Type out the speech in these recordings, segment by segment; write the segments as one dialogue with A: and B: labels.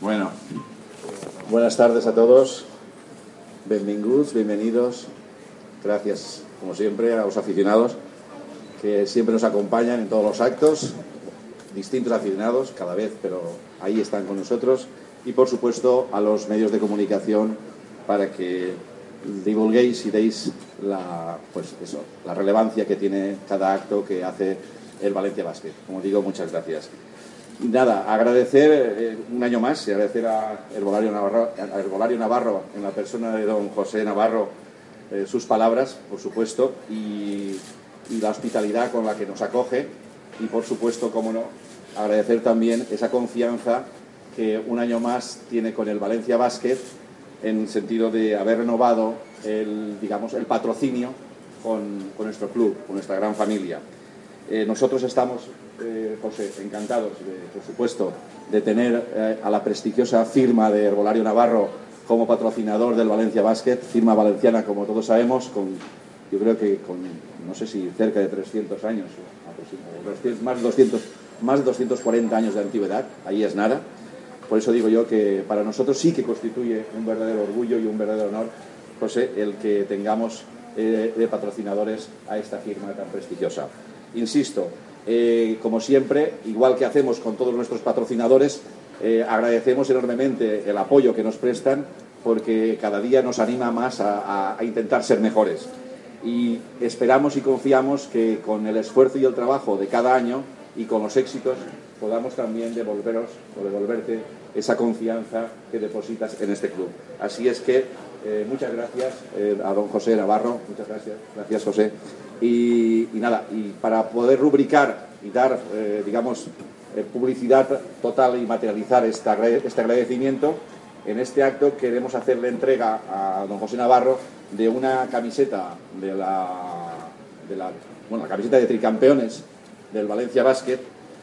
A: Bueno, buenas tardes a todos. Benvinguts, bienvenidos. Gracias, como siempre, a los aficionados que siempre nos acompañan en todos los actos. Distintos aficionados, cada vez, pero ahí están con nosotros. Y, por supuesto, a los medios de comunicación para que divulguéis y deis la, pues eso, la relevancia que tiene cada acto que hace el Valencia Basket. Como digo, muchas gracias. Nada, agradecer eh, un año más y agradecer a Herbolario Navarro, a Herbolario Navarro en la persona de don José Navarro eh, sus palabras, por supuesto, y, la hospitalidad con la que nos acoge y, por supuesto, cómo no, agradecer también esa confianza que un año más tiene con el Valencia Basket en sentido de haber renovado el, digamos, el patrocinio con nuestro club, con nuestra gran familia. Eh, nosotros estamos, eh, José, encantados, por supuesto, de tener eh, a la prestigiosa firma de Herbolario Navarro como patrocinador del Valencia Basket, firma valenciana, como todos sabemos, con, yo creo que con, no sé si cerca de 300 años, más de 200, más de 240 años de antigüedad, ahí es nada. Por eso digo yo que para nosotros sí que constituye un verdadero orgullo y un verdadero honor, José, el que tengamos de patrocinadores a esta firma tan prestigiosa. Insisto, eh, como siempre, igual que hacemos con todos nuestros patrocinadores, eh, agradecemos enormemente el apoyo que nos prestan porque cada día nos anima más a, a, a, intentar ser mejores. Y esperamos y confiamos que con el esfuerzo y el trabajo de cada año y con los éxitos podamos también devolveros o devolverte esa confianza que depositas en este club. Así es que eh, muchas gracias eh, a don José Navarro, muchas gracias, gracias José. Y, nada, y para poder rubricar y dar, eh, digamos, publicidad total y materializar esta, este agradecimiento, en este acto queremos hacerle entrega a don José Navarro de una camiseta de la, de la, bueno, la camiseta de tricampeones del Valencia Basket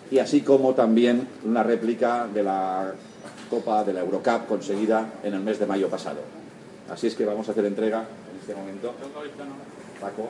A: y así como también una réplica de la Copa de la Eurocup conseguida en el mes de mayo pasado. Así es que vamos a hacer entrega en este momento. Paco,